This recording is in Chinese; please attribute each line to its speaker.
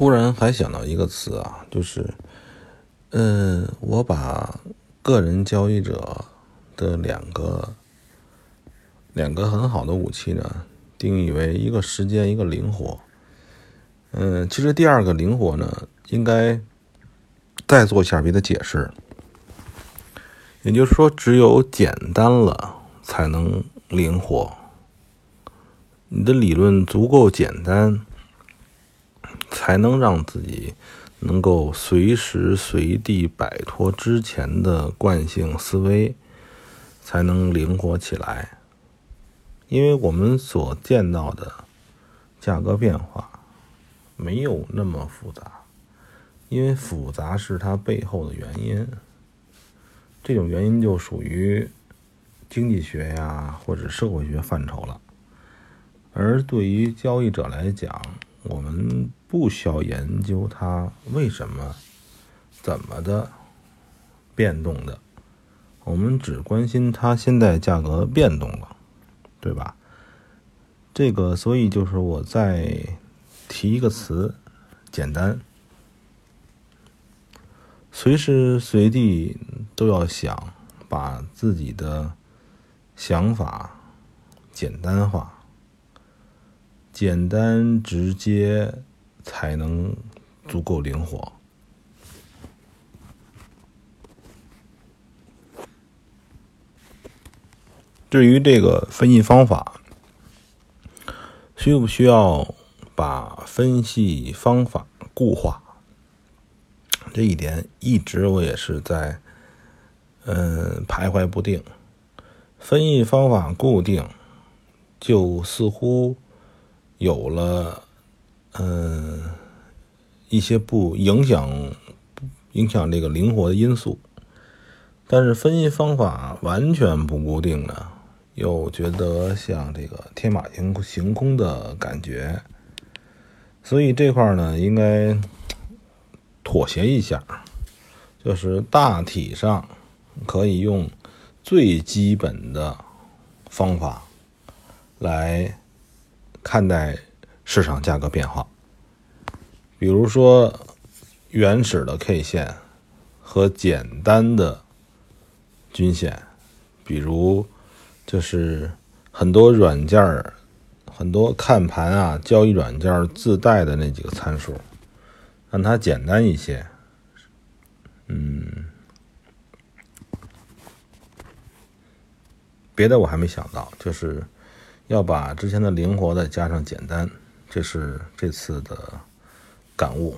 Speaker 1: 突然还想到一个词啊，就是，嗯，我把个人交易者的两个两个很好的武器呢，定义为一个时间，一个灵活。嗯，其实第二个灵活呢，应该再做一下别的解释。也就是说，只有简单了，才能灵活。你的理论足够简单。才能让自己能够随时随地摆脱之前的惯性思维，才能灵活起来。因为我们所见到的价格变化没有那么复杂，因为复杂是它背后的原因。这种原因就属于经济学呀或者社会学范畴了。而对于交易者来讲，我们。不需要研究它为什么、怎么的变动的，我们只关心它现在价格变动了，对吧？这个，所以就是我再提一个词，简单，随时随地都要想把自己的想法简单化，简单直接。才能足够灵活。至于这个分析方法，需不需要把分析方法固化？这一点一直我也是在嗯徘徊不定。分析方法固定，就似乎有了。嗯，一些不影响影响这个灵活的因素，但是分析方法完全不固定呢，又觉得像这个天马行行空的感觉，所以这块呢应该妥协一下，就是大体上可以用最基本的方法来看待。市场价格变化，比如说原始的 K 线和简单的均线，比如就是很多软件儿、很多看盘啊、交易软件自带的那几个参数，让它简单一些。嗯，别的我还没想到，就是要把之前的灵活的加上简单。这是这次的感悟。